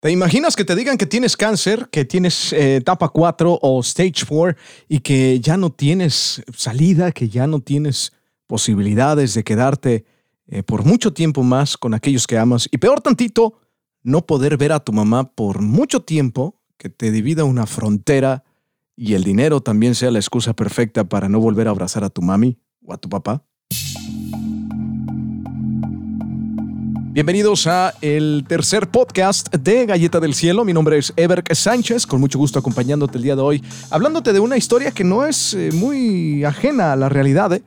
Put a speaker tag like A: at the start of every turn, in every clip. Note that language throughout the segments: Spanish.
A: ¿Te imaginas que te digan que tienes cáncer, que tienes eh, etapa 4 o stage 4 y que ya no tienes salida, que ya no tienes posibilidades de quedarte eh, por mucho tiempo más con aquellos que amas? Y peor tantito, no poder ver a tu mamá por mucho tiempo, que te divida una frontera y el dinero también sea la excusa perfecta para no volver a abrazar a tu mami o a tu papá. Bienvenidos a el tercer podcast de Galleta del Cielo. Mi nombre es Ever Sánchez, con mucho gusto acompañándote el día de hoy, hablándote de una historia que no es eh, muy ajena a la realidad. ¿eh?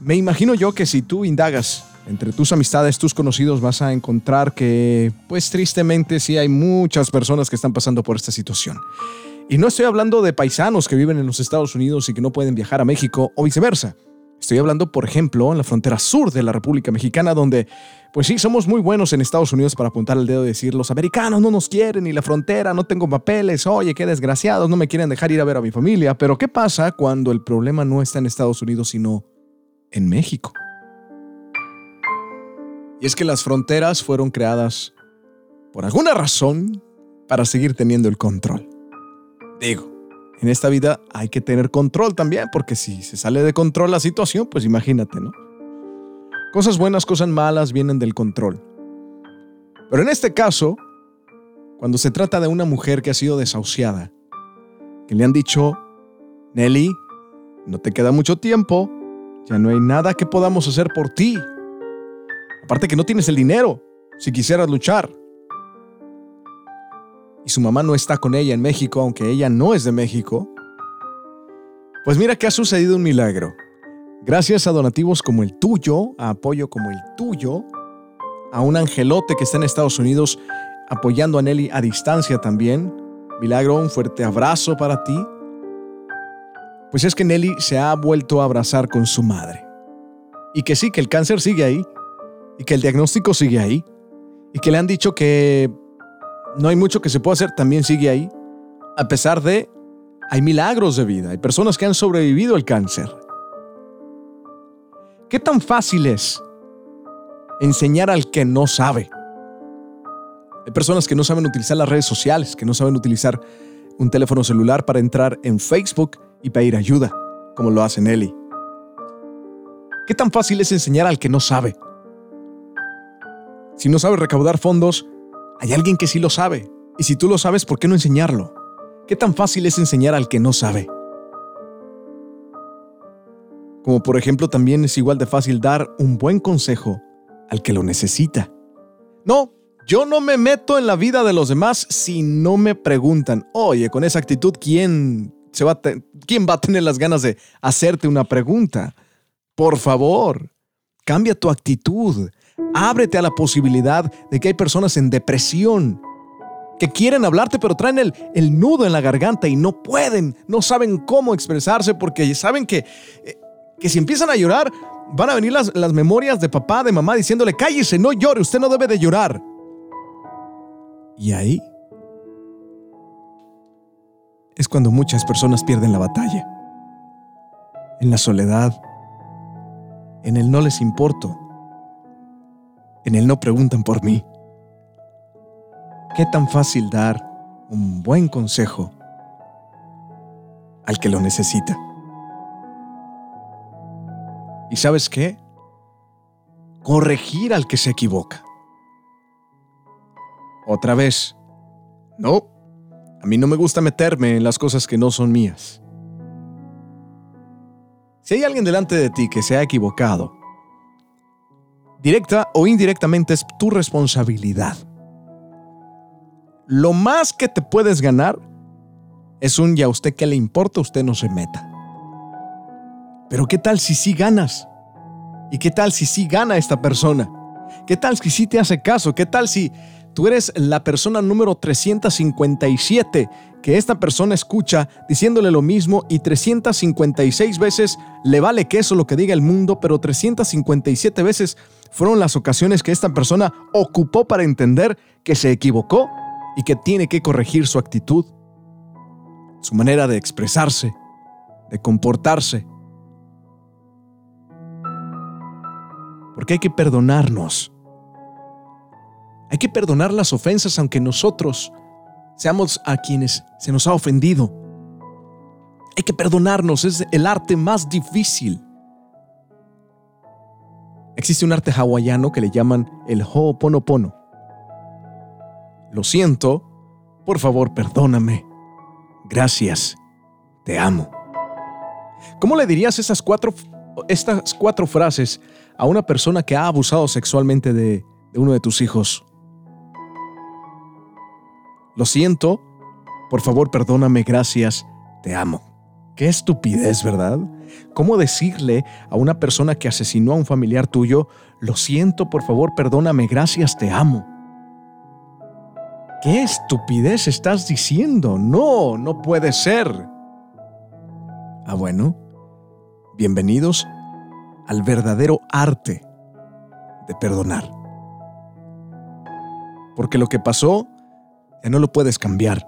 A: Me imagino yo que si tú indagas entre tus amistades, tus conocidos, vas a encontrar que, pues tristemente, sí hay muchas personas que están pasando por esta situación. Y no estoy hablando de paisanos que viven en los Estados Unidos y que no pueden viajar a México o viceversa. Estoy hablando, por ejemplo, en la frontera sur de la República Mexicana, donde, pues sí, somos muy buenos en Estados Unidos para apuntar el dedo y decir, los americanos no nos quieren, y la frontera, no tengo papeles, oye, qué desgraciados, no me quieren dejar ir a ver a mi familia. Pero ¿qué pasa cuando el problema no está en Estados Unidos, sino en México? Y es que las fronteras fueron creadas, por alguna razón, para seguir teniendo el control. Digo, en esta vida hay que tener control también, porque si se sale de control la situación, pues imagínate, ¿no? Cosas buenas, cosas malas vienen del control. Pero en este caso, cuando se trata de una mujer que ha sido desahuciada, que le han dicho, Nelly, no te queda mucho tiempo, ya no hay nada que podamos hacer por ti. Aparte que no tienes el dinero, si quisieras luchar y su mamá no está con ella en México, aunque ella no es de México, pues mira que ha sucedido un milagro. Gracias a donativos como el tuyo, a apoyo como el tuyo, a un angelote que está en Estados Unidos apoyando a Nelly a distancia también. Milagro, un fuerte abrazo para ti. Pues es que Nelly se ha vuelto a abrazar con su madre. Y que sí, que el cáncer sigue ahí. Y que el diagnóstico sigue ahí. Y que le han dicho que no hay mucho que se pueda hacer, también sigue ahí. A pesar de, hay milagros de vida, hay personas que han sobrevivido al cáncer. ¿Qué tan fácil es enseñar al que no sabe? Hay personas que no saben utilizar las redes sociales, que no saben utilizar un teléfono celular para entrar en Facebook y pedir ayuda, como lo hace Nelly. ¿Qué tan fácil es enseñar al que no sabe? Si no sabe recaudar fondos, hay alguien que sí lo sabe. Y si tú lo sabes, ¿por qué no enseñarlo? ¿Qué tan fácil es enseñar al que no sabe? Como por ejemplo también es igual de fácil dar un buen consejo al que lo necesita. No, yo no me meto en la vida de los demás si no me preguntan, oye, con esa actitud, ¿quién, se va, ¿quién va a tener las ganas de hacerte una pregunta? Por favor, cambia tu actitud. Ábrete a la posibilidad de que hay personas en depresión que quieren hablarte pero traen el, el nudo en la garganta y no pueden, no saben cómo expresarse porque saben que, eh, que si empiezan a llorar van a venir las, las memorias de papá, de mamá diciéndole, cállese, no llore, usted no debe de llorar. Y ahí es cuando muchas personas pierden la batalla. En la soledad, en el no les importo, en él no preguntan por mí. ¿Qué tan fácil dar un buen consejo al que lo necesita? ¿Y sabes qué? Corregir al que se equivoca. Otra vez, no, a mí no me gusta meterme en las cosas que no son mías. Si hay alguien delante de ti que se ha equivocado, directa o indirectamente es tu responsabilidad. Lo más que te puedes ganar es un ya a usted que le importa, usted no se meta. Pero ¿qué tal si sí ganas? ¿Y qué tal si sí gana esta persona? ¿Qué tal si sí te hace caso? ¿Qué tal si tú eres la persona número 357 que esta persona escucha diciéndole lo mismo y 356 veces le vale queso lo que diga el mundo, pero 357 veces fueron las ocasiones que esta persona ocupó para entender que se equivocó y que tiene que corregir su actitud, su manera de expresarse, de comportarse. Porque hay que perdonarnos. Hay que perdonar las ofensas aunque nosotros seamos a quienes se nos ha ofendido. Hay que perdonarnos, es el arte más difícil. Existe un arte hawaiano que le llaman el Ho'oponopono. Lo siento, por favor, perdóname. Gracias, te amo. ¿Cómo le dirías esas cuatro, estas cuatro frases a una persona que ha abusado sexualmente de, de uno de tus hijos? Lo siento, por favor, perdóname, gracias, te amo. Qué estupidez, ¿verdad? ¿Cómo decirle a una persona que asesinó a un familiar tuyo, lo siento, por favor, perdóname, gracias, te amo? ¿Qué estupidez estás diciendo? No, no puede ser. Ah, bueno, bienvenidos al verdadero arte de perdonar. Porque lo que pasó ya no lo puedes cambiar.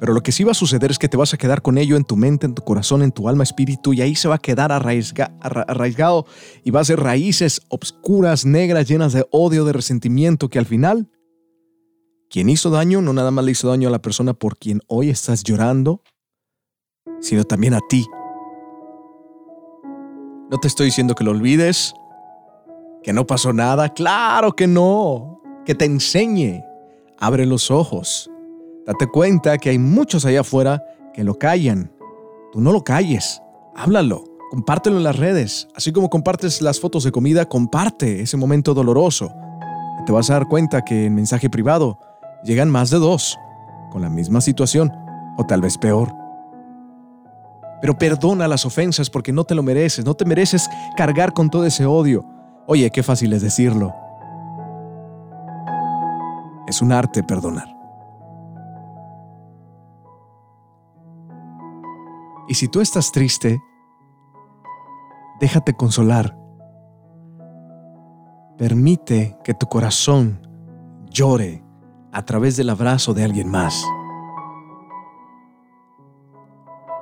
A: Pero lo que sí va a suceder es que te vas a quedar con ello en tu mente, en tu corazón, en tu alma, espíritu, y ahí se va a quedar arraigado y va a ser raíces obscuras, negras, llenas de odio, de resentimiento, que al final, quien hizo daño no nada más le hizo daño a la persona por quien hoy estás llorando, sino también a ti. No te estoy diciendo que lo olvides, que no pasó nada, claro que no, que te enseñe, abre los ojos Date cuenta que hay muchos allá afuera que lo callan. Tú no lo calles, háblalo, compártelo en las redes. Así como compartes las fotos de comida, comparte ese momento doloroso. te vas a dar cuenta que en mensaje privado llegan más de dos con la misma situación, o tal vez peor. Pero perdona las ofensas porque no te lo mereces, no te mereces cargar con todo ese odio. Oye, qué fácil es decirlo. Es un arte perdonar. Y si tú estás triste, déjate consolar. Permite que tu corazón llore a través del abrazo de alguien más.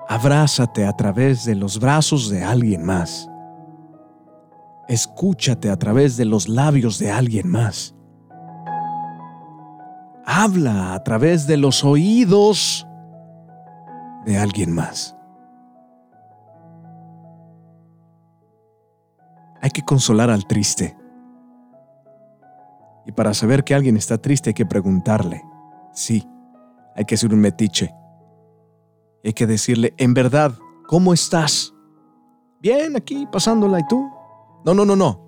A: Abrázate a través de los brazos de alguien más. Escúchate a través de los labios de alguien más. Habla a través de los oídos de alguien más. Hay que consolar al triste. Y para saber que alguien está triste hay que preguntarle. Sí, hay que ser un metiche. hay que decirle, en verdad, ¿cómo estás? Bien, aquí pasándola, ¿y tú? No, no, no, no.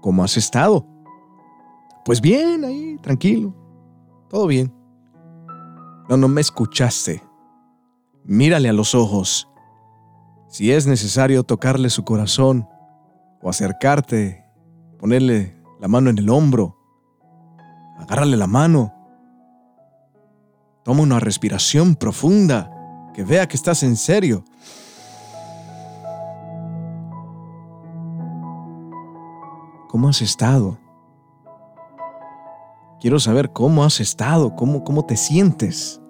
A: ¿Cómo has estado? Pues bien, ahí, tranquilo. Todo bien. No, no me escuchaste. Mírale a los ojos si es necesario tocarle su corazón o acercarte, ponerle la mano en el hombro, agárrale la mano. Toma una respiración profunda, que vea que estás en serio. ¿Cómo has estado? Quiero saber cómo has estado, cómo, cómo te sientes.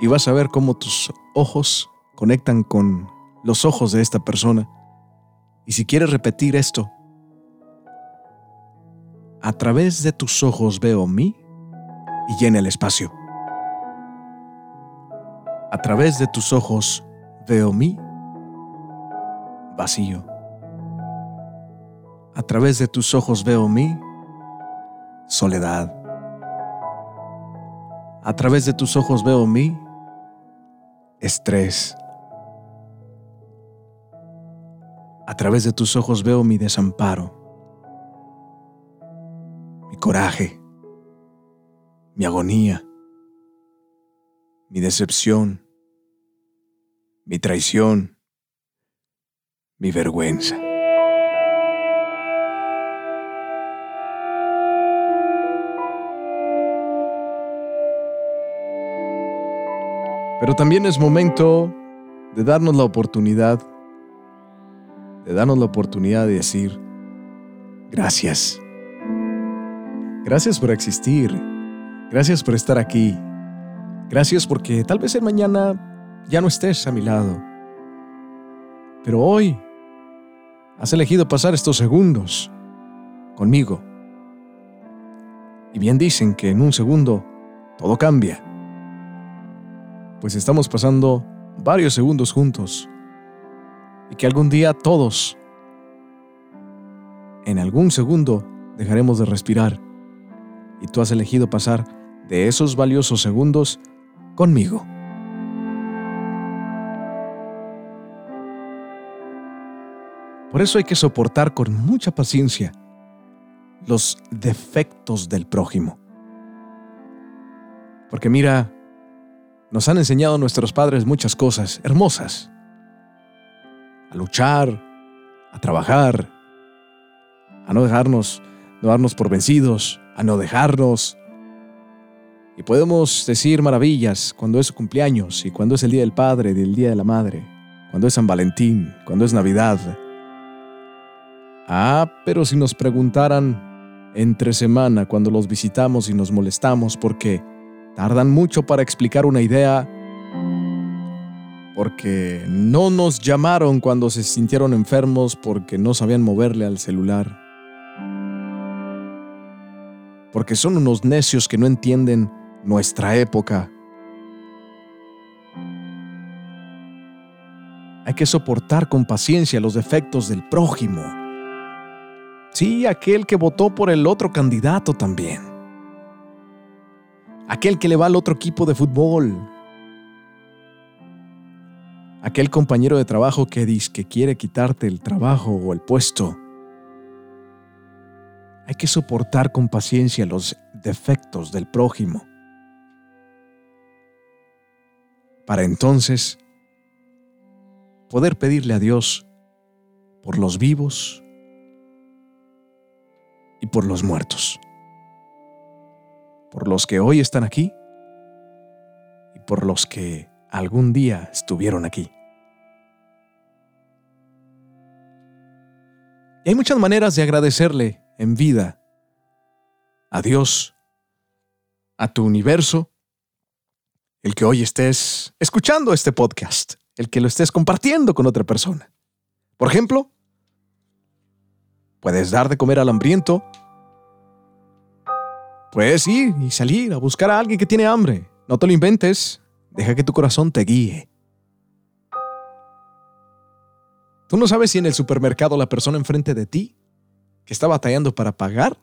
A: y vas a ver cómo tus ojos conectan con los ojos de esta persona. Y si quieres repetir esto, a través de tus ojos veo mí y llena el espacio. A través de tus ojos veo mí vacío. A través de tus ojos veo mí soledad. A través de tus ojos veo mí estrés. A través de tus ojos veo mi desamparo, mi coraje, mi agonía, mi decepción, mi traición, mi vergüenza. Pero también es momento de darnos la oportunidad, de darnos la oportunidad de decir, gracias. Gracias por existir. Gracias por estar aquí. Gracias porque tal vez el mañana ya no estés a mi lado. Pero hoy has elegido pasar estos segundos conmigo. Y bien dicen que en un segundo todo cambia. Pues estamos pasando varios segundos juntos. Y que algún día todos, en algún segundo, dejaremos de respirar. Y tú has elegido pasar de esos valiosos segundos conmigo. Por eso hay que soportar con mucha paciencia los defectos del prójimo. Porque mira, nos han enseñado nuestros padres muchas cosas hermosas. A luchar, a trabajar, a no dejarnos, no darnos por vencidos, a no dejarnos. Y podemos decir maravillas cuando es su cumpleaños y cuando es el Día del Padre y el Día de la Madre, cuando es San Valentín, cuando es Navidad. Ah, pero si nos preguntaran entre semana cuando los visitamos y nos molestamos porque tardan mucho para explicar una idea, porque no nos llamaron cuando se sintieron enfermos porque no sabían moverle al celular, porque son unos necios que no entienden nuestra época. Hay que soportar con paciencia los defectos del prójimo. Sí, aquel que votó por el otro candidato también. Aquel que le va al otro equipo de fútbol. Aquel compañero de trabajo que dice que quiere quitarte el trabajo o el puesto. Hay que soportar con paciencia los defectos del prójimo. Para entonces poder pedirle a Dios por los vivos y por los muertos. Por los que hoy están aquí y por los que algún día estuvieron aquí. Y hay muchas maneras de agradecerle en vida a Dios, a tu universo, el que hoy estés escuchando este podcast, el que lo estés compartiendo con otra persona. Por ejemplo, Puedes dar de comer al hambriento. Puedes ir y salir a buscar a alguien que tiene hambre. No te lo inventes. Deja que tu corazón te guíe. Tú no sabes si en el supermercado la persona enfrente de ti, que está batallando para pagar,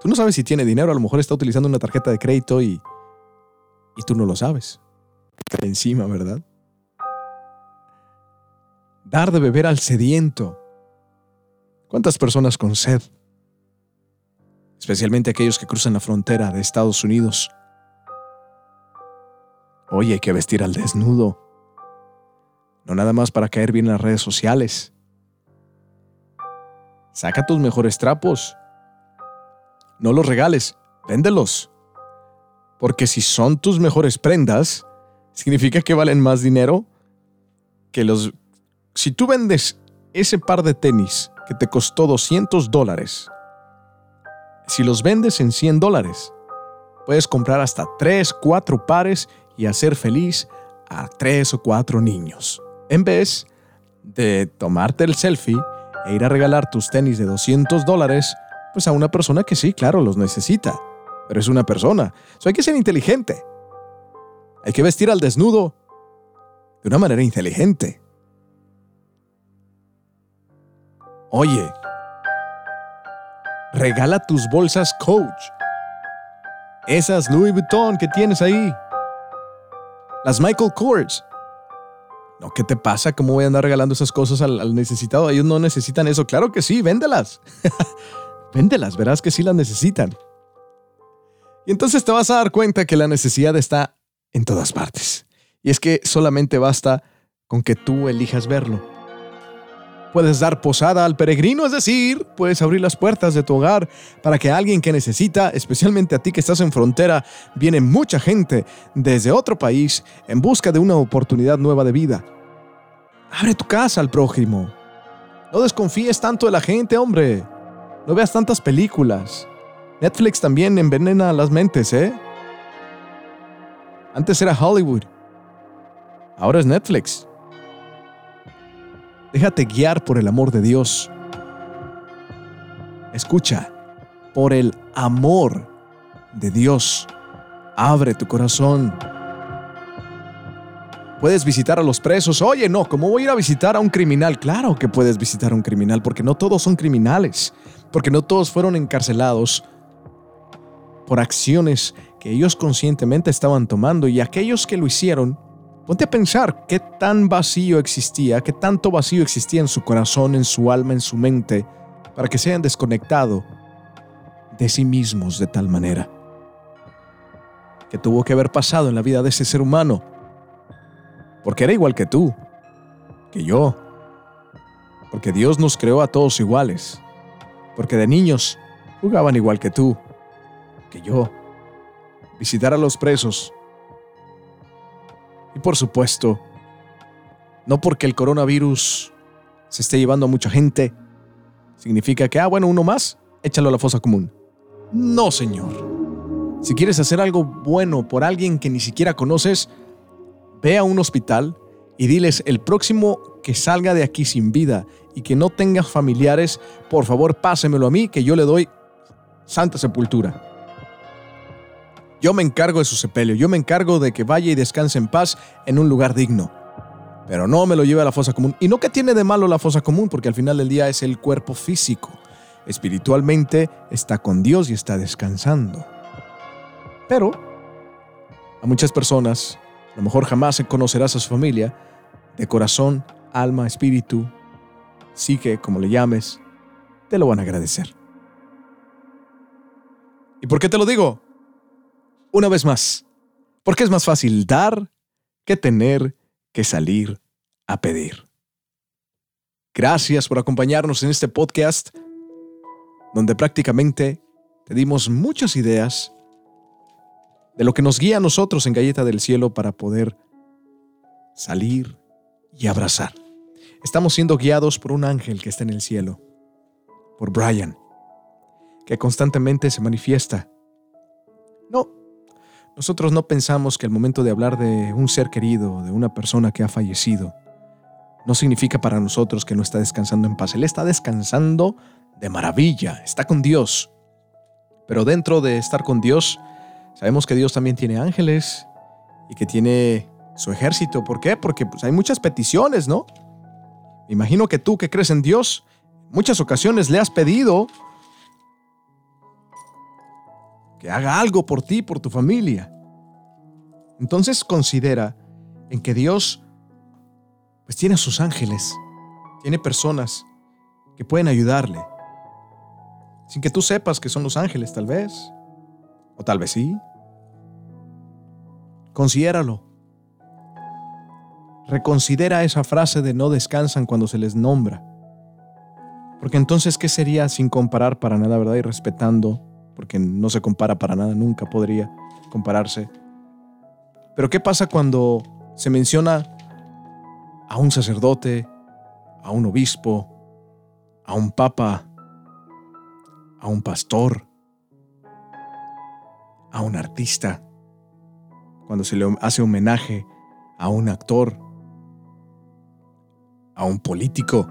A: tú no sabes si tiene dinero, a lo mejor está utilizando una tarjeta de crédito y, y tú no lo sabes. Encima, ¿verdad? Dar de beber al sediento. ¿Cuántas personas con sed? Especialmente aquellos que cruzan la frontera de Estados Unidos. Hoy hay que vestir al desnudo. No nada más para caer bien en las redes sociales. Saca tus mejores trapos. No los regales, véndelos. Porque si son tus mejores prendas, significa que valen más dinero que los... Si tú vendes ese par de tenis que te costó 200 dólares, si los vendes en 100 dólares, puedes comprar hasta 3, 4 pares y hacer feliz a 3 o 4 niños. En vez de tomarte el selfie e ir a regalar tus tenis de 200 dólares, pues a una persona que sí, claro, los necesita. Pero es una persona. So hay que ser inteligente. Hay que vestir al desnudo de una manera inteligente. Oye, regala tus bolsas Coach. Esas Louis Vuitton que tienes ahí. Las Michael Kors. No, ¿qué te pasa? ¿Cómo voy a andar regalando esas cosas al, necesitado? Ellos no necesitan eso. Claro que sí, véndelas. véndelas, verás que sí las necesitan. Y entonces te vas a dar cuenta que la necesidad está en todas partes. Y es que solamente basta con que tú elijas verlo. Puedes dar posada al peregrino, es decir, puedes abrir las puertas de tu hogar para que alguien que necesita, especialmente a ti que estás en frontera, viene mucha gente desde otro país en busca de una oportunidad nueva de vida. Abre tu casa al prójimo. No desconfíes tanto de la gente, hombre. No veas tantas películas. Netflix también envenena las mentes, ¿eh? Antes era Hollywood. Ahora es Netflix. Déjate guiar por el amor de Dios. Escucha, por el amor de Dios. Abre tu corazón. Puedes visitar a los presos. Oye, no, ¿cómo voy a ir a visitar a un criminal? Claro que puedes visitar a un criminal, porque no todos son criminales, porque no todos fueron encarcelados por acciones que ellos conscientemente estaban tomando y aquellos que lo hicieron, ponte a pensar qué tan vacío existía, qué tanto vacío existía en su corazón, en su alma, en su mente, para que se hayan desconectado de sí mismos de tal manera. Que tuvo que haber pasado en la vida de ese ser humano porque era igual que tú, que yo. Porque Dios nos creó a todos iguales. Porque de niños jugaban igual que tú, que yo. Visitar a los presos. Y por supuesto, no porque el coronavirus se esté llevando a mucha gente, significa que, ah, bueno, uno más, échalo a la fosa común. No, señor. Si quieres hacer algo bueno por alguien que ni siquiera conoces, Ve a un hospital y diles el próximo que salga de aquí sin vida y que no tenga familiares, por favor pásemelo a mí que yo le doy santa sepultura. Yo me encargo de su sepelio, yo me encargo de que vaya y descanse en paz en un lugar digno. Pero no me lo lleve a la fosa común. Y no que tiene de malo la fosa común, porque al final del día es el cuerpo físico. Espiritualmente está con Dios y está descansando. Pero a muchas personas a lo mejor jamás conocerás a su familia, de corazón, alma, espíritu, psique, como le llames, te lo van a agradecer. ¿Y por qué te lo digo? Una vez más, porque es más fácil dar que tener que salir a pedir. Gracias por acompañarnos en este podcast donde prácticamente te dimos muchas ideas de lo que nos guía a nosotros en Galleta del Cielo para poder salir y abrazar. Estamos siendo guiados por un ángel que está en el cielo, por Brian, que constantemente se manifiesta. No, nosotros no pensamos que el momento de hablar de un ser querido, de una persona que ha fallecido, no significa para nosotros que no está descansando en paz. Él está descansando de maravilla, está con Dios. Pero dentro de estar con Dios, Sabemos que Dios también tiene ángeles y que tiene su ejército. ¿Por qué? Porque pues, hay muchas peticiones, ¿no? Me imagino que tú que crees en Dios, muchas ocasiones le has pedido que haga algo por ti, por tu familia. Entonces considera en que Dios pues tiene a sus ángeles, tiene personas que pueden ayudarle, sin que tú sepas que son los ángeles tal vez, o tal vez sí. Considéralo. Reconsidera esa frase de no descansan cuando se les nombra. Porque entonces, ¿qué sería sin comparar para nada, verdad? Y respetando, porque no se compara para nada, nunca podría compararse. Pero ¿qué pasa cuando se menciona a un sacerdote, a un obispo, a un papa, a un pastor, a un artista? cuando se le hace homenaje a un actor, a un político,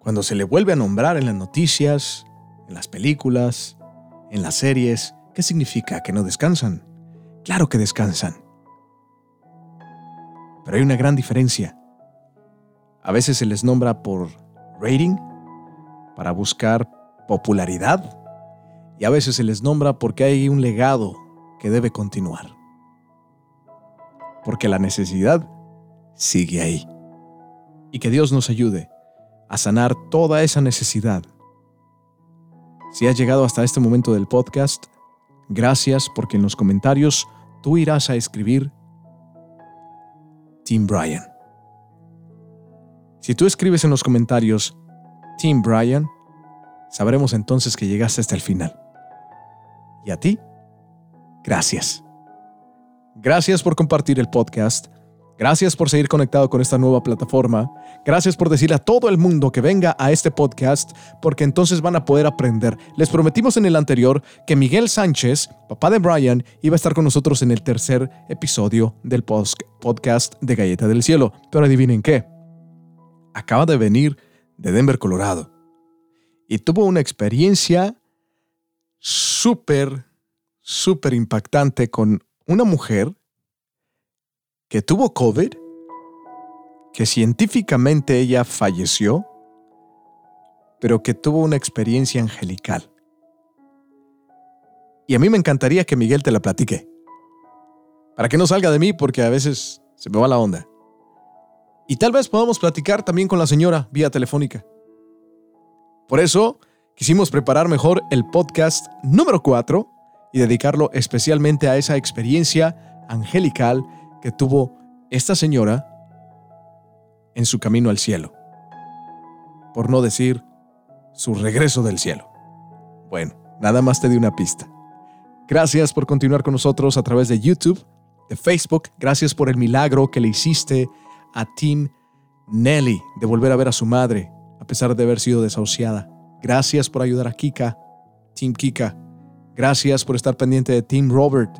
A: cuando se le vuelve a nombrar en las noticias, en las películas, en las series, ¿qué significa? ¿Que no descansan? Claro que descansan. Pero hay una gran diferencia. A veces se les nombra por rating, para buscar popularidad, y a veces se les nombra porque hay un legado que debe continuar. Porque la necesidad sigue ahí. Y que Dios nos ayude a sanar toda esa necesidad. Si has llegado hasta este momento del podcast, gracias porque en los comentarios tú irás a escribir Tim Bryan. Si tú escribes en los comentarios Tim Bryan, sabremos entonces que llegaste hasta el final. ¿Y a ti? Gracias. Gracias por compartir el podcast. Gracias por seguir conectado con esta nueva plataforma. Gracias por decirle a todo el mundo que venga a este podcast porque entonces van a poder aprender. Les prometimos en el anterior que Miguel Sánchez, papá de Brian, iba a estar con nosotros en el tercer episodio del podcast de Galleta del Cielo. Pero adivinen qué. acaba de venir de Denver, Colorado. Y tuvo una experiencia súper, súper impactante con una mujer que tuvo COVID, que científicamente ella falleció, pero que tuvo una experiencia angelical. Y a mí me encantaría que Miguel te la platique. Para que no salga de mí porque a veces se me va la onda. Y tal vez podamos platicar también con la señora vía telefónica. Por eso quisimos preparar mejor el podcast número 4 y dedicarlo especialmente a esa experiencia angelical que tuvo esta señora en su camino al cielo. Por no decir su regreso del cielo. Bueno, nada más te di una pista. Gracias por continuar con nosotros a través de YouTube, de Facebook. Gracias por el milagro que le hiciste a Tim Nelly de volver a ver a su madre, a pesar de haber sido desahuciada. Gracias por ayudar a Kika, Tim Kika. Gracias por estar pendiente de Tim Robert,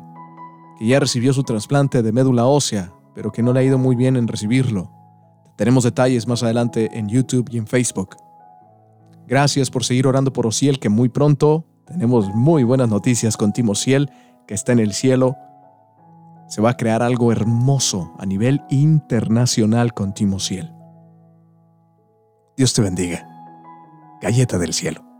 A: que ya recibió su trasplante de médula ósea, pero que no le ha ido muy bien en recibirlo. Tenemos detalles más adelante en YouTube y en Facebook. Gracias por seguir orando por Ociel, que muy pronto tenemos muy buenas noticias con Tim Ociel, que está en el cielo. Se va a crear algo hermoso a nivel internacional con Tim Ociel. Dios te bendiga. Galleta del cielo.